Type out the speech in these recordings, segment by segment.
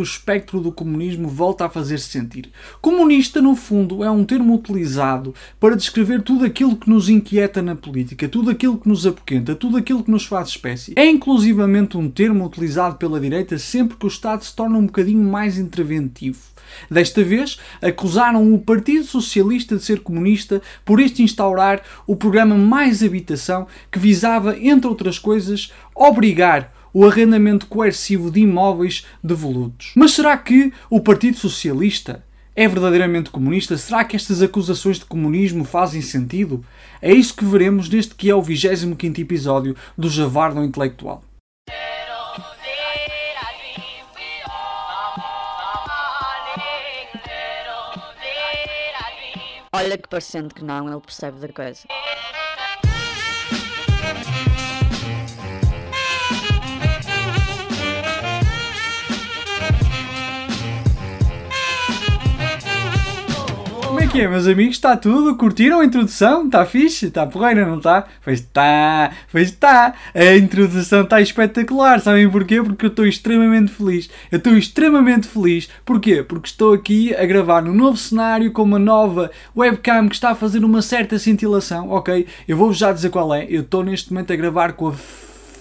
o espectro do comunismo volta a fazer-se sentir. Comunista, no fundo, é um termo utilizado para descrever tudo aquilo que nos inquieta na política, tudo aquilo que nos apoquenta, tudo aquilo que nos faz espécie. É inclusivamente um termo utilizado pela direita sempre que o Estado se torna um bocadinho mais interventivo. Desta vez, acusaram o Partido Socialista de ser comunista por este instaurar o programa Mais Habitação, que visava, entre outras coisas, obrigar o arrendamento coercivo de imóveis devolutos. Mas será que o Partido Socialista é verdadeiramente comunista? Será que estas acusações de comunismo fazem sentido? É isso que veremos neste que é o 25 episódio do Javardo Intelectual. Olha que parecendo que não, ele percebe da coisa. É que é, meus amigos? Está tudo? Curtiram a introdução? Está fixe? Está porreira, não está? Pois está, pois está. A introdução está espetacular. Sabem porquê? Porque eu estou extremamente feliz. Eu estou extremamente feliz. Porquê? Porque estou aqui a gravar num novo cenário com uma nova webcam que está a fazer uma certa cintilação, ok? Eu vou-vos já dizer qual é. Eu estou neste momento a gravar com a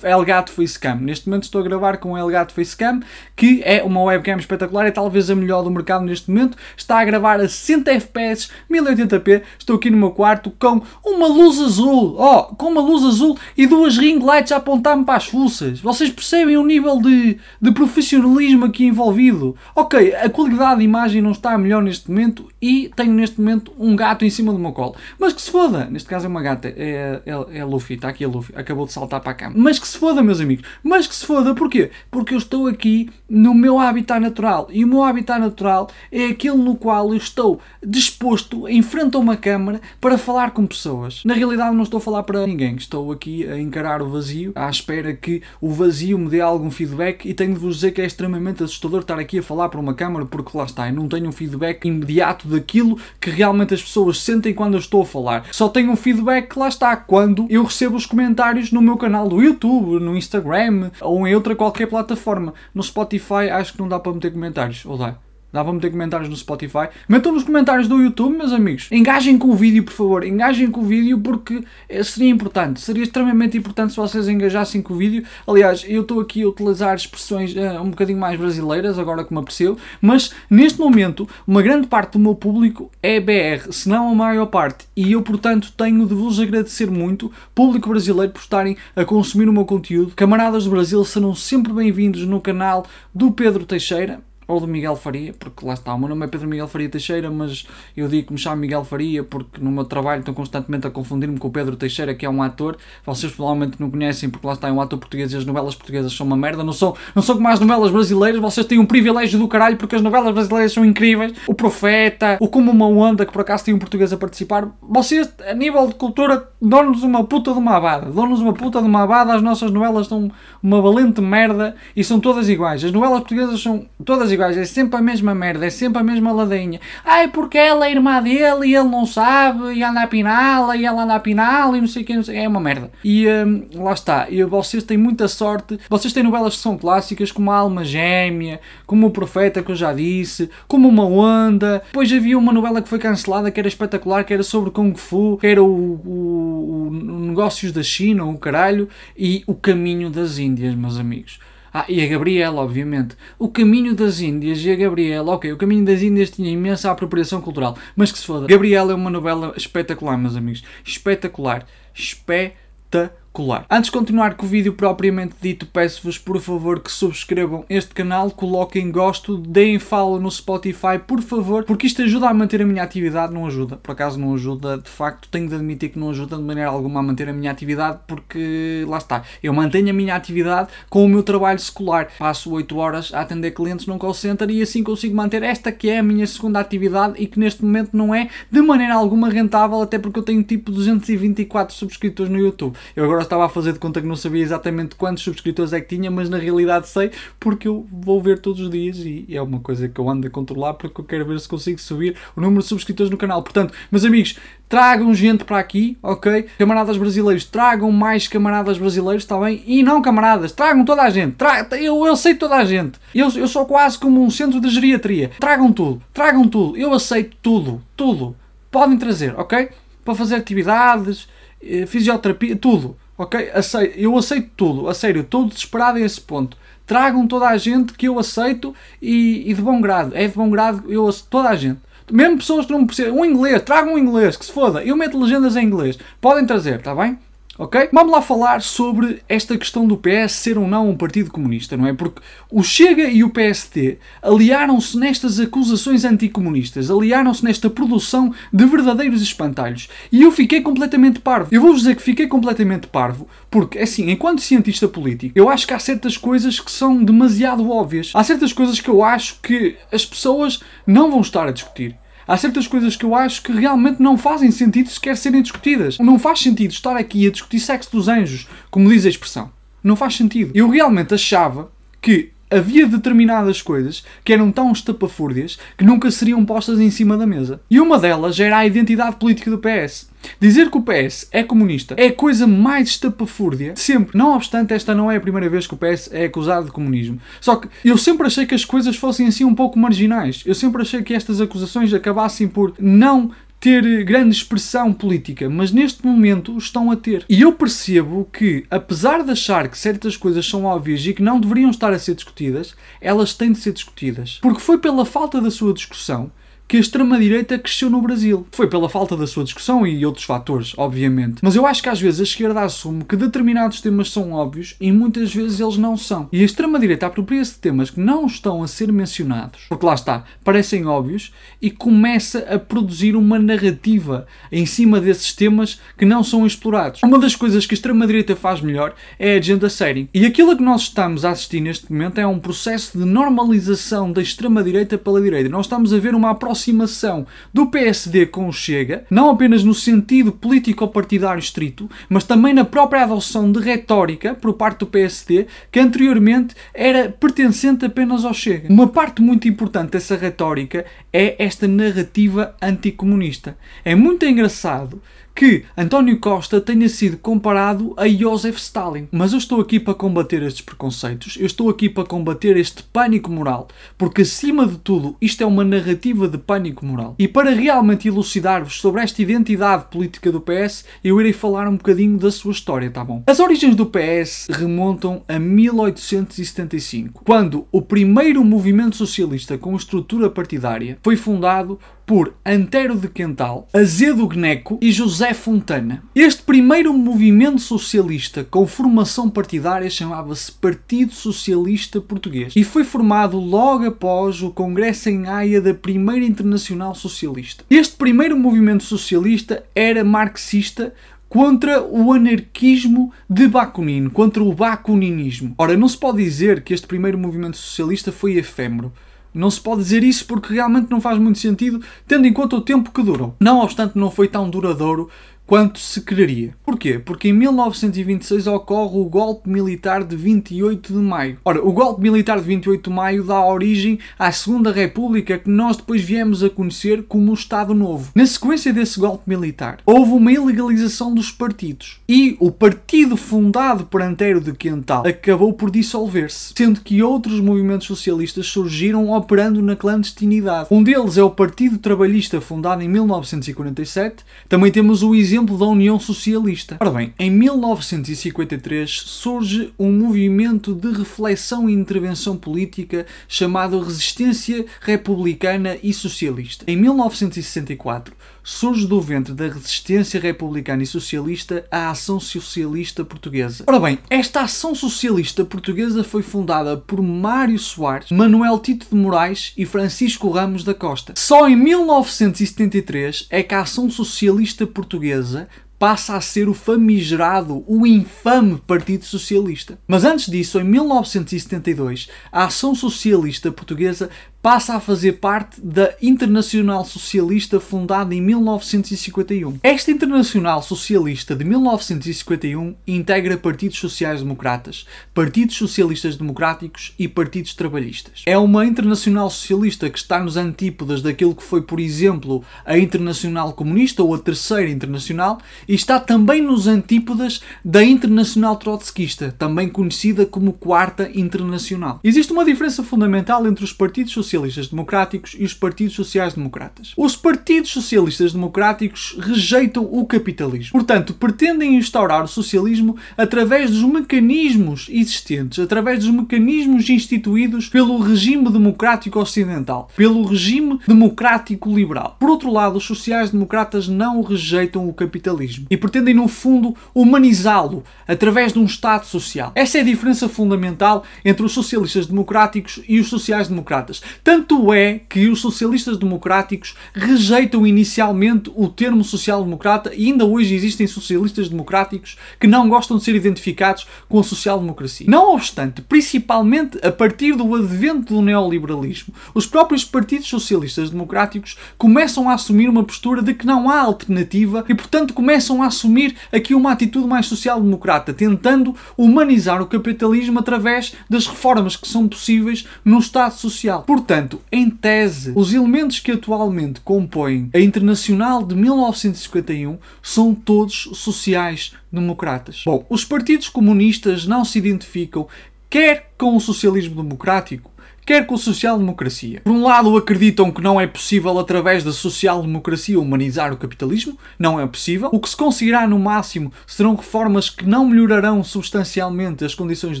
Elgato Facecam. Neste momento estou a gravar com o Elgato Facecam, que é uma webcam espetacular, é talvez a melhor do mercado neste momento. Está a gravar a 60 FPS, 1080p. Estou aqui no meu quarto com uma luz azul, ó, oh, com uma luz azul e duas ring lights a apontar-me para as fuças. Vocês percebem o nível de, de profissionalismo aqui envolvido? Ok, a qualidade de imagem não está melhor neste momento e tenho neste momento um gato em cima do meu colo. Mas que se foda, neste caso é uma gata, é, é, é Luffy, está aqui a Luffy, acabou de saltar para a cama. Mas que se foda, meus amigos. Mas que se foda, porquê? Porque eu estou aqui no meu habitat natural. E o meu habitat natural é aquele no qual eu estou disposto em frente a uma câmara para falar com pessoas. Na realidade, não estou a falar para ninguém. Estou aqui a encarar o vazio, à espera que o vazio me dê algum feedback. E tenho de vos dizer que é extremamente assustador estar aqui a falar para uma câmara, porque lá está, eu não tenho um feedback imediato daquilo que realmente as pessoas sentem quando eu estou a falar. Só tenho um feedback, lá está, quando eu recebo os comentários no meu canal do YouTube, no Instagram ou em outra qualquer plataforma. No Spotify acho que não dá para meter comentários, ou dá? Dá para meter comentários no Spotify. Metam nos comentários do YouTube, meus amigos. Engajem com o vídeo, por favor. Engajem com o vídeo porque eh, seria importante. Seria extremamente importante se vocês engajassem com o vídeo. Aliás, eu estou aqui a utilizar expressões uh, um bocadinho mais brasileiras, agora que me apareceu. Mas neste momento, uma grande parte do meu público é BR, se não a maior parte. E eu, portanto, tenho de vos agradecer muito, público brasileiro, por estarem a consumir o meu conteúdo. Camaradas do Brasil serão sempre bem-vindos no canal do Pedro Teixeira ou do Miguel Faria, porque lá está, o meu nome é Pedro Miguel Faria Teixeira, mas eu digo que me chamo Miguel Faria porque no meu trabalho estão constantemente a confundir-me com o Pedro Teixeira, que é um ator. Vocês provavelmente não conhecem porque lá está, é um ator português e as novelas portuguesas são uma merda. Não são, não são como as novelas brasileiras, vocês têm um privilégio do caralho porque as novelas brasileiras são incríveis. O Profeta, o Como uma Onda, que por acaso tem um português a participar. Vocês, a nível de cultura, dão-nos uma puta de uma abada. Dão-nos uma puta de uma abada. As nossas novelas são uma valente merda e são todas iguais. As novelas portuguesas são todas iguais iguais, é sempre a mesma merda, é sempre a mesma ladainha. Ai, porque ela é irmã dele e ele não sabe, e anda a piná-la, e ela anda a piná-la, e não sei o que, não sei, é uma merda. E hum, lá está, e vocês têm muita sorte, vocês têm novelas que são clássicas, como a Alma Gêmea, como o Profeta, que eu já disse, como Uma Onda. Depois havia uma novela que foi cancelada, que era espetacular, que era sobre Kung Fu, que era o, o, o Negócios da China, o caralho, e O Caminho das Índias, meus amigos. Ah, e a Gabriela, obviamente. O Caminho das Índias e a Gabriela. Ok, o Caminho das Índias tinha imensa apropriação cultural. Mas que se foda. Gabriela é uma novela espetacular, meus amigos. Espetacular. Espetacular espetacular. Antes de continuar com o vídeo propriamente dito, peço-vos por favor que subscrevam este canal, coloquem gosto, deem follow no Spotify, por favor, porque isto ajuda a manter a minha atividade, não ajuda, por acaso não ajuda, de facto tenho de admitir que não ajuda de maneira alguma a manter a minha atividade, porque lá está, eu mantenho a minha atividade com o meu trabalho secular, passo 8 horas a atender clientes num call center e assim consigo manter esta que é a minha segunda atividade e que neste momento não é de maneira alguma rentável, até porque eu tenho tipo 224 subscritores no YouTube. Eu agora estava a fazer de conta que não sabia exatamente quantos subscritores é que tinha, mas na realidade sei porque eu vou ver todos os dias e é uma coisa que eu ando a controlar porque eu quero ver se consigo subir o número de subscritores no canal. Portanto, meus amigos, tragam gente para aqui, ok? Camaradas brasileiros, tragam mais camaradas brasileiros, está bem? E não camaradas, tragam toda a gente. Tra eu, eu aceito toda a gente. Eu, eu sou quase como um centro de geriatria. Tragam tudo, tragam tudo. Eu aceito tudo, tudo. Podem trazer, ok? Para fazer atividades, eh, fisioterapia, tudo, ok? Aceito, eu aceito tudo, a sério, estou desesperado a esse ponto. Tragam toda a gente que eu aceito e, e de bom grado. É de bom grado, eu aceito toda a gente. Mesmo pessoas que não precisam. Um inglês, tragam um inglês, que se foda. Eu meto legendas em inglês. Podem trazer, está bem? Ok? Vamos lá falar sobre esta questão do PS ser ou não um partido comunista, não é? Porque o Chega e o PST aliaram-se nestas acusações anticomunistas, aliaram-se nesta produção de verdadeiros espantalhos. E eu fiquei completamente parvo. Eu vou-vos dizer que fiquei completamente parvo, porque, assim, enquanto cientista político, eu acho que há certas coisas que são demasiado óbvias. Há certas coisas que eu acho que as pessoas não vão estar a discutir. Há certas coisas que eu acho que realmente não fazem sentido sequer serem discutidas. Não faz sentido estar aqui a discutir sexo dos anjos, como diz a expressão. Não faz sentido. Eu realmente achava que havia determinadas coisas que eram tão estapafúrdias que nunca seriam postas em cima da mesa. E uma delas era a identidade política do PS. Dizer que o PS é comunista é a coisa mais estapafúrdia de sempre. Não obstante, esta não é a primeira vez que o PS é acusado de comunismo. Só que eu sempre achei que as coisas fossem assim um pouco marginais. Eu sempre achei que estas acusações acabassem por não ter grande expressão política, mas neste momento estão a ter. E eu percebo que, apesar de achar que certas coisas são óbvias e que não deveriam estar a ser discutidas, elas têm de ser discutidas. Porque foi pela falta da sua discussão que a extrema-direita cresceu no Brasil. Foi pela falta da sua discussão e outros fatores, obviamente. Mas eu acho que às vezes a esquerda assume que determinados temas são óbvios e muitas vezes eles não são. E a extrema-direita apropria-se de temas que não estão a ser mencionados, porque lá está, parecem óbvios, e começa a produzir uma narrativa em cima desses temas que não são explorados. Uma das coisas que a extrema-direita faz melhor é a agenda série. E aquilo que nós estamos a assistir neste momento é um processo de normalização da extrema-direita pela direita. Nós estamos a ver uma aproximação aproximação do PSD com o Chega, não apenas no sentido político-partidário estrito, mas também na própria adoção de retórica por parte do PSD, que anteriormente era pertencente apenas ao Chega. Uma parte muito importante dessa retórica é esta narrativa anticomunista. É muito engraçado que António Costa tenha sido comparado a Joseph Stalin. Mas eu estou aqui para combater estes preconceitos, eu estou aqui para combater este pânico moral, porque acima de tudo isto é uma narrativa de pânico moral. E para realmente elucidar-vos sobre esta identidade política do PS, eu irei falar um bocadinho da sua história, tá bom? As origens do PS remontam a 1875, quando o primeiro movimento socialista com estrutura partidária foi fundado por Antero de Quental, Azedo Gneco e José Fontana. Este primeiro movimento socialista com formação partidária chamava-se Partido Socialista Português e foi formado logo após o Congresso em Haia da Primeira Internacional Socialista. Este primeiro movimento socialista era marxista, contra o anarquismo de Bakunin, contra o bakuninismo. Ora, não se pode dizer que este primeiro movimento socialista foi efêmero. Não se pode dizer isso porque realmente não faz muito sentido, tendo em conta o tempo que durou. Não obstante, não foi tão duradouro quanto se quereria. Porquê? Porque em 1926 ocorre o golpe militar de 28 de maio. Ora, o golpe militar de 28 de maio dá origem à Segunda República que nós depois viemos a conhecer como o Estado Novo. Na sequência desse golpe militar, houve uma ilegalização dos partidos e o partido fundado por Antero de Quental acabou por dissolver-se, sendo que outros movimentos socialistas surgiram operando na clandestinidade. Um deles é o Partido Trabalhista fundado em 1947. Também temos o exemplo exemplo da União Socialista. Ora bem, em 1953 surge um movimento de reflexão e intervenção política chamado Resistência Republicana e Socialista. Em 1964 surge do ventre da resistência republicana e socialista a Ação Socialista Portuguesa. Ora bem, esta Ação Socialista Portuguesa foi fundada por Mário Soares, Manuel Tito de Moraes e Francisco Ramos da Costa. Só em 1973 é que a Ação Socialista Portuguesa passa a ser o famigerado, o infame Partido Socialista. Mas antes disso, em 1972, a Ação Socialista Portuguesa passa a fazer parte da Internacional Socialista fundada em 1951. Esta Internacional Socialista de 1951 integra partidos sociais-democratas, partidos socialistas democráticos e partidos trabalhistas. É uma Internacional Socialista que está nos antípodas daquilo que foi, por exemplo, a Internacional Comunista ou a Terceira Internacional e está também nos antípodas da Internacional Trotskista, também conhecida como Quarta Internacional. Existe uma diferença fundamental entre os partidos socialistas socialistas democráticos e os partidos sociais-democratas. Os partidos socialistas democráticos rejeitam o capitalismo. Portanto, pretendem instaurar o socialismo através dos mecanismos existentes, através dos mecanismos instituídos pelo regime democrático ocidental, pelo regime democrático liberal. Por outro lado, os sociais-democratas não rejeitam o capitalismo e pretendem, no fundo, humanizá-lo através de um Estado social. Essa é a diferença fundamental entre os socialistas democráticos e os sociais-democratas. Tanto é que os socialistas democráticos rejeitam inicialmente o termo social-democrata e ainda hoje existem socialistas democráticos que não gostam de ser identificados com a social-democracia. Não obstante, principalmente a partir do advento do neoliberalismo, os próprios partidos socialistas democráticos começam a assumir uma postura de que não há alternativa e, portanto, começam a assumir aqui uma atitude mais social-democrata, tentando humanizar o capitalismo através das reformas que são possíveis no Estado Social. Portanto, Portanto, em tese, os elementos que atualmente compõem a Internacional de 1951 são todos sociais-democratas. Bom, os partidos comunistas não se identificam quer com o socialismo democrático, quer com a social-democracia. Por um lado, acreditam que não é possível, através da social-democracia, humanizar o capitalismo. Não é possível. O que se conseguirá, no máximo, serão reformas que não melhorarão substancialmente as condições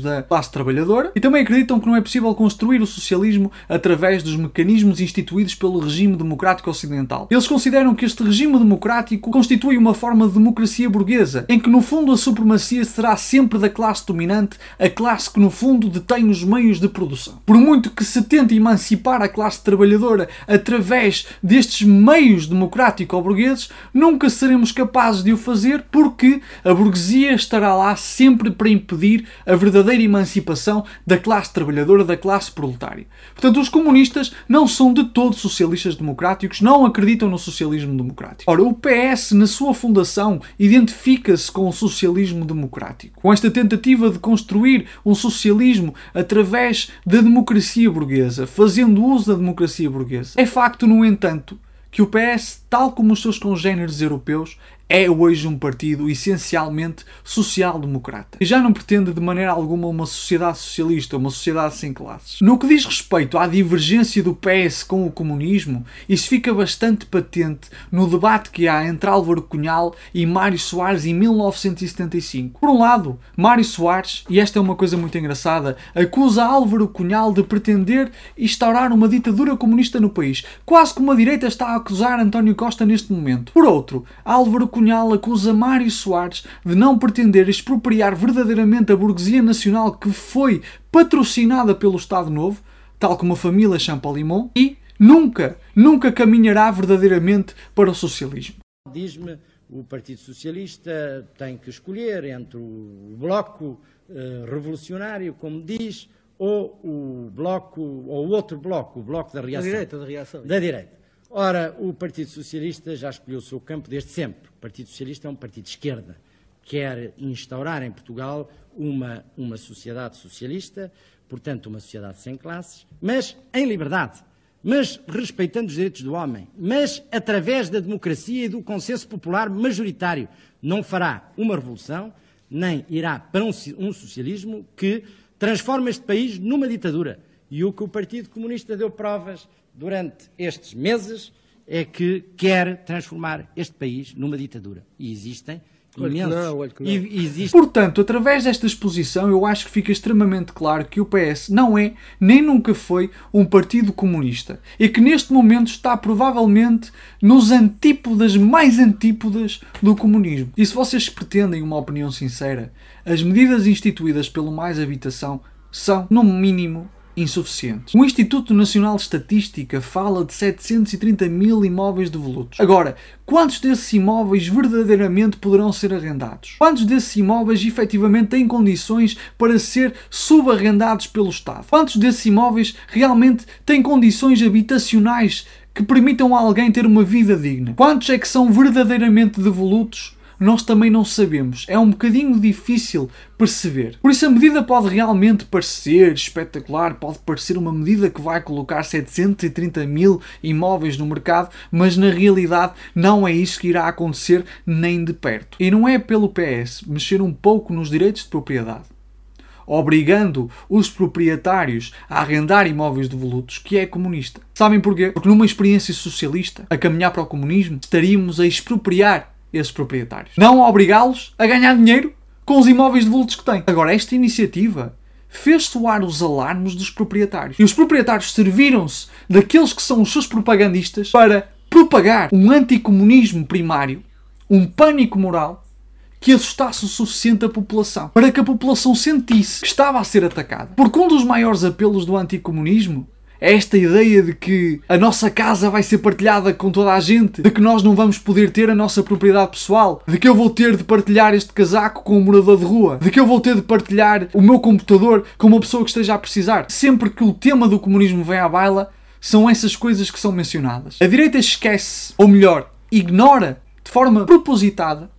da classe trabalhadora. E também acreditam que não é possível construir o socialismo através dos mecanismos instituídos pelo regime democrático ocidental. Eles consideram que este regime democrático constitui uma forma de democracia burguesa, em que, no fundo, a supremacia será sempre da classe dominante, a classe que, no fundo, detém os meios de produção. Por muito que se tente emancipar a classe trabalhadora através destes meios democrático-burgueses, nunca seremos capazes de o fazer porque a burguesia estará lá sempre para impedir a verdadeira emancipação da classe trabalhadora, da classe proletária. Portanto, os comunistas não são de todo socialistas democráticos, não acreditam no socialismo democrático. Ora, o PS, na sua fundação, identifica-se com o socialismo democrático, com esta tentativa de construir um socialismo através da democracia democracia burguesa, fazendo uso da democracia burguesa. É facto, no entanto, que o PS, tal como os seus congêneres europeus, é hoje um partido essencialmente social-democrata. E já não pretende de maneira alguma uma sociedade socialista, uma sociedade sem classes. No que diz respeito à divergência do PS com o comunismo, isso fica bastante patente no debate que há entre Álvaro Cunhal e Mário Soares em 1975. Por um lado, Mário Soares, e esta é uma coisa muito engraçada, acusa Álvaro Cunhal de pretender instaurar uma ditadura comunista no país, quase como a direita está a acusar António Costa neste momento. Por outro, Álvaro Cunhal acusa Mário Soares de não pretender expropriar verdadeiramente a burguesia nacional que foi patrocinada pelo Estado Novo, tal como a família Champalimont, e nunca, nunca caminhará verdadeiramente para o socialismo. Diz-me o Partido Socialista tem que escolher entre o bloco eh, revolucionário, como diz, ou o bloco, ou o outro bloco, o bloco da reação. Da direita, da reação. Da direita. Ora, o Partido Socialista já escolheu o seu campo desde sempre. Partido Socialista é um partido de esquerda. Quer instaurar em Portugal uma, uma sociedade socialista, portanto, uma sociedade sem classes, mas em liberdade, mas respeitando os direitos do homem, mas através da democracia e do consenso popular majoritário. Não fará uma revolução, nem irá para um, um socialismo que transforma este país numa ditadura. E o que o Partido Comunista deu provas durante estes meses é que quer transformar este país numa ditadura. E existem imensos. Não, e, existe... Portanto, através desta exposição, eu acho que fica extremamente claro que o PS não é, nem nunca foi, um partido comunista. E que neste momento está provavelmente nos antípodas, mais antípodas do comunismo. E se vocês pretendem uma opinião sincera, as medidas instituídas pelo Mais Habitação são, no mínimo, insuficientes. O Instituto Nacional de Estatística fala de 730 mil imóveis devolutos. Agora, quantos desses imóveis verdadeiramente poderão ser arrendados? Quantos desses imóveis efetivamente têm condições para ser subarrendados pelo Estado? Quantos desses imóveis realmente têm condições habitacionais que permitam a alguém ter uma vida digna? Quantos é que são verdadeiramente devolutos nós também não sabemos. É um bocadinho difícil perceber. Por isso, a medida pode realmente parecer espetacular, pode parecer uma medida que vai colocar 730 mil imóveis no mercado, mas na realidade não é isso que irá acontecer nem de perto. E não é pelo PS mexer um pouco nos direitos de propriedade obrigando os proprietários a arrendar imóveis devolutos, que é comunista. Sabem porquê? Porque numa experiência socialista, a caminhar para o comunismo, estaríamos a expropriar esses proprietários. Não obrigá-los a ganhar dinheiro com os imóveis devolutos que têm. Agora, esta iniciativa fez soar os alarmes dos proprietários. E os proprietários serviram-se daqueles que são os seus propagandistas para propagar um anticomunismo primário, um pânico moral que assustasse o suficiente a população, para que a população sentisse que estava a ser atacada. Porque um dos maiores apelos do anticomunismo esta ideia de que a nossa casa vai ser partilhada com toda a gente, de que nós não vamos poder ter a nossa propriedade pessoal, de que eu vou ter de partilhar este casaco com um morador de rua, de que eu vou ter de partilhar o meu computador com uma pessoa que esteja a precisar. Sempre que o tema do comunismo vem à baila, são essas coisas que são mencionadas. A direita esquece, ou melhor, ignora de forma propositada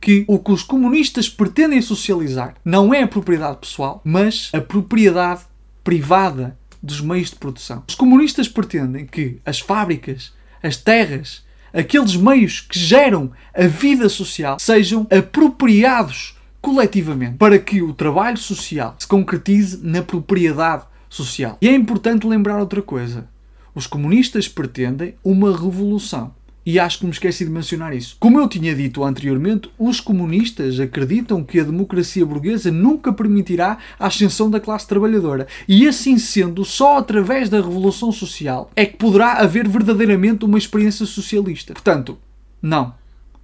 que o que os comunistas pretendem socializar não é a propriedade pessoal, mas a propriedade privada dos meios de produção. Os comunistas pretendem que as fábricas, as terras, aqueles meios que geram a vida social sejam apropriados coletivamente para que o trabalho social se concretize na propriedade social. E é importante lembrar outra coisa. Os comunistas pretendem uma revolução. E acho que me esqueci de mencionar isso. Como eu tinha dito anteriormente, os comunistas acreditam que a democracia burguesa nunca permitirá a ascensão da classe trabalhadora. E assim sendo, só através da revolução social é que poderá haver verdadeiramente uma experiência socialista. Portanto, não.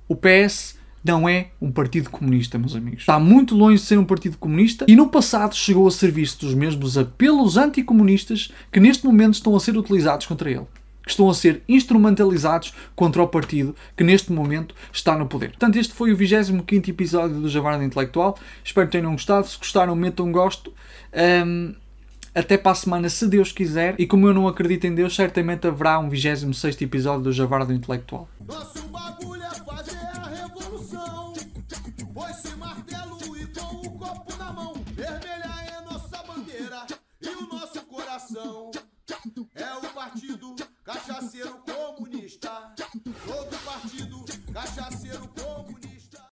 O PS não é um partido comunista, meus amigos. Está muito longe de ser um partido comunista e no passado chegou a serviço dos mesmos apelos anticomunistas que neste momento estão a ser utilizados contra ele que estão a ser instrumentalizados contra o partido que neste momento está no poder. Portanto, este foi o 25 episódio do Javarda Intelectual. Espero que tenham gostado. Se gostaram, metam um gosto. Um, até para a semana, se Deus quiser. E como eu não acredito em Deus, certamente haverá um 26 episódio do Javardo Intelectual. Nosso bagulho é fazer a revolução. Pois martelo e com o copo na mão. Vermelha é nossa bandeira e o nosso coração. É o partido cachaceiro comunista. Todo partido, cachaceiro comunista.